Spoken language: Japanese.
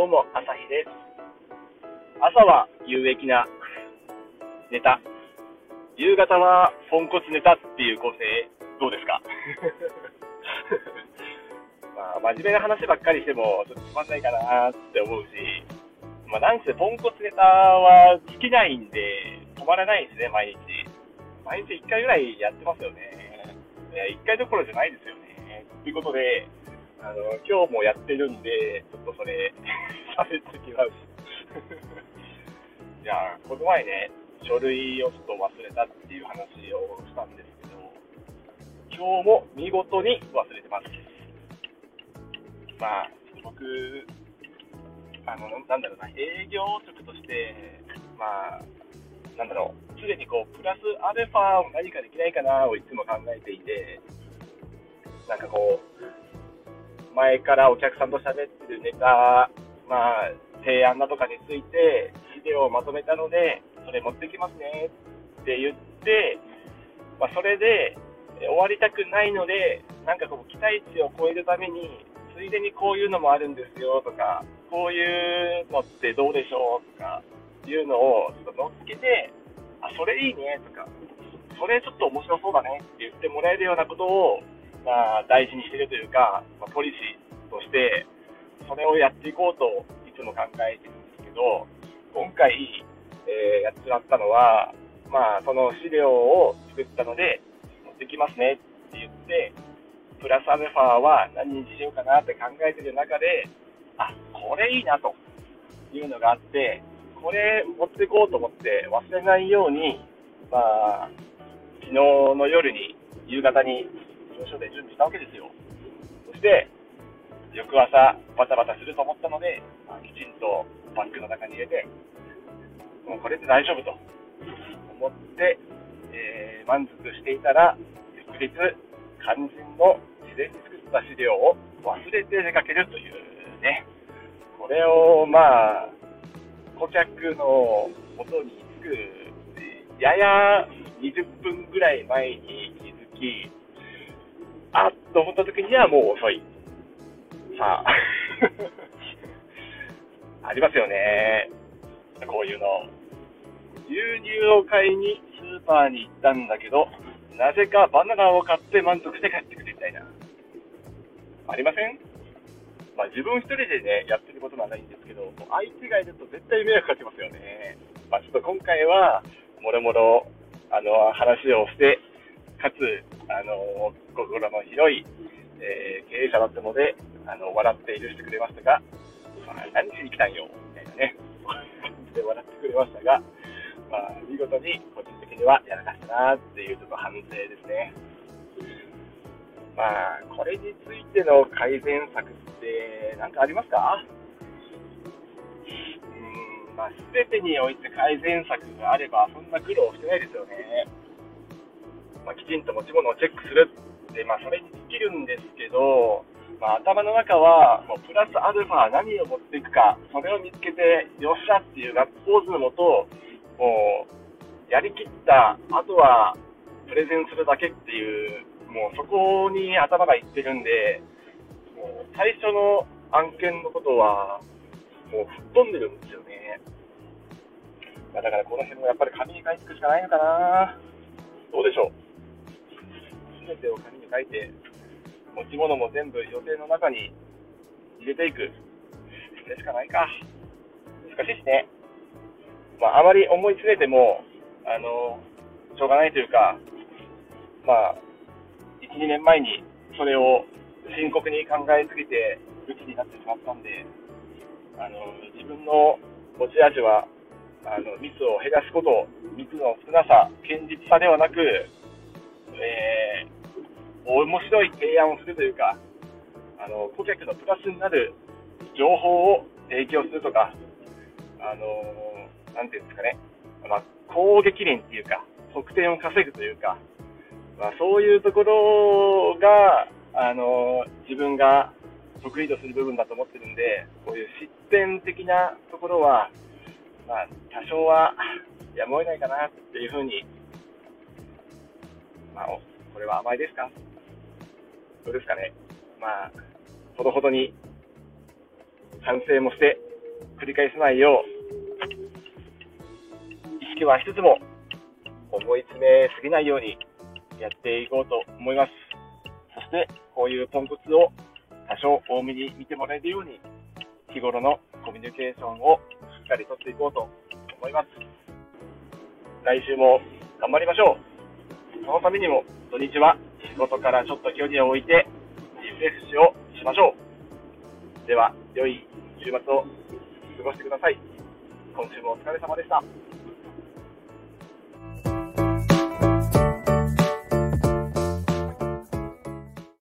どうも、朝日です。朝は有益なネタ。夕方はポンコツネタっていう構成、どうですか？まあ、真面目な話ばっかりしても、ちょっとつまんないかなって思うし、まあ、なんせポンコツネタは尽きないんで、止まらないですね、毎日。毎日1回ぐらいやってますよね。1回どころじゃないですよね。ということで、あの、今日もやってるんで、ちょっとそれ、喋ってきます。いや、この前ね、書類をちょっと忘れたっていう話をしたんですけど、今日も見事に忘れてます。まあ、僕、あの、なんだろうな、営業職として、まあ、なんだろう、すでにこう、プラスアルファを何かできないかなをいつも考えていて、なんかこう、前からお客さんと喋ってるネタ、まあ、提案だとかについて、資料をまとめたので、それ持ってきますねって言って、まあ、それで終わりたくないので、なんかこう、期待値を超えるために、ついでにこういうのもあるんですよとか、こういうのってどうでしょうとかいうのをちょっと乗っけて、あ、それいいねとか、それちょっと面白そうだねって言ってもらえるようなことを、まあ、大事にしてるというか、まあ、ポリシーとして、それをやっていこうといつも考えてるんですけど、今回、えー、やってしまったのは、まあ、その資料を作ったので、持ってきますねって言って、プラスアルファは何にしようかなって考えてる中で、あ、これいいなというのがあって、これ持っていこうと思って忘れないように、まあ、昨日の夜に、夕方に事務所で準備したわけですよ。そして、翌朝バタバタすると思ったので、まあ、きちんとバッグの中に入れて、もうこれで大丈夫と思って、えー、満足していたら、翌日、肝心の事前に作った資料を忘れて出かけるというね、これをまあ、顧客の元に着く、やや20分ぐらい前に気づき、と思った時にはもう遅い。さあ、ありますよね。こういうの。牛乳を買いにスーパーに行ったんだけど、なぜかバナナを買って満足して帰ってくるみたいな。ありません？まあ、自分一人でね、やってることはないんですけど、相手がいると絶対迷惑かけますよね。まあ、ちょっと今回は、もろもろ、あの、話をして、かつ、あの、心の広い、えー、経営者だったので、あの、笑って許してくれましたが、まあ、何しに来たんよ、みたいなね、感じで笑ってくれましたが、まあ、見事に個人的にはやらかしたなっていうちょっと反省ですね。まあ、これについての改善策って何かありますか？うん、まあ、全てにおいて改善策があれば、そんな苦労してないですよちんと持ち物をチェックするって、まあ、それに尽きるんですけど、まあ、頭の中は、もうプラスアルファ何を持っていくか、それを見つけて、よっしゃっていうガッツポーズのもと、もう、やりきった、あとは、プレゼンするだけっていう、もうそこに頭がいってるんで、もう最初の案件のことは、もう吹っ飛んでるんですよね。ま、だからこの辺もやっぱり紙に書いていくしかないのかな。どうでしょう？すべてを紙に書いて、持ち物も全部予定の中に入れていく。それしかないか。難しいですね。まあ、あまり思い詰めても、あの、しょうがないというか、まあ、1、2年前にそれを深刻に考えすぎて、鬱になってしまったんで、あの、自分の持ち味は、あの、ミスを減らすこと、ミスの少なさ、堅実さではなく、えー、面白い提案をするというか、あの、顧客のプラスになる情報を提供するとか、あのなていうんですかね、ま、攻撃連っていうか、得点を稼ぐというか、まあ、そういうところが、あの自分が得意とする部分だと思ってるんで、こういう失点的なところは、まあ、多少はやむを得ないかなっていうふうに、まあ、これは甘いですか？どうですかね。まあ、ほどほどに反省もして、繰り返さないよう、意識はしつつも、思い詰めすぎないようにやっていこうと思います。そして、こういうポンコツを多少多めに見てもらえるように、日頃のコミュニケーションをしっかりとっていこうと思います。来週も頑張りましょう。そのためにも土日は仕事からちょっと距離を置いてリフレッシュをしましょう。では、良い週末を過ごしてください。今週もお疲れ様でした。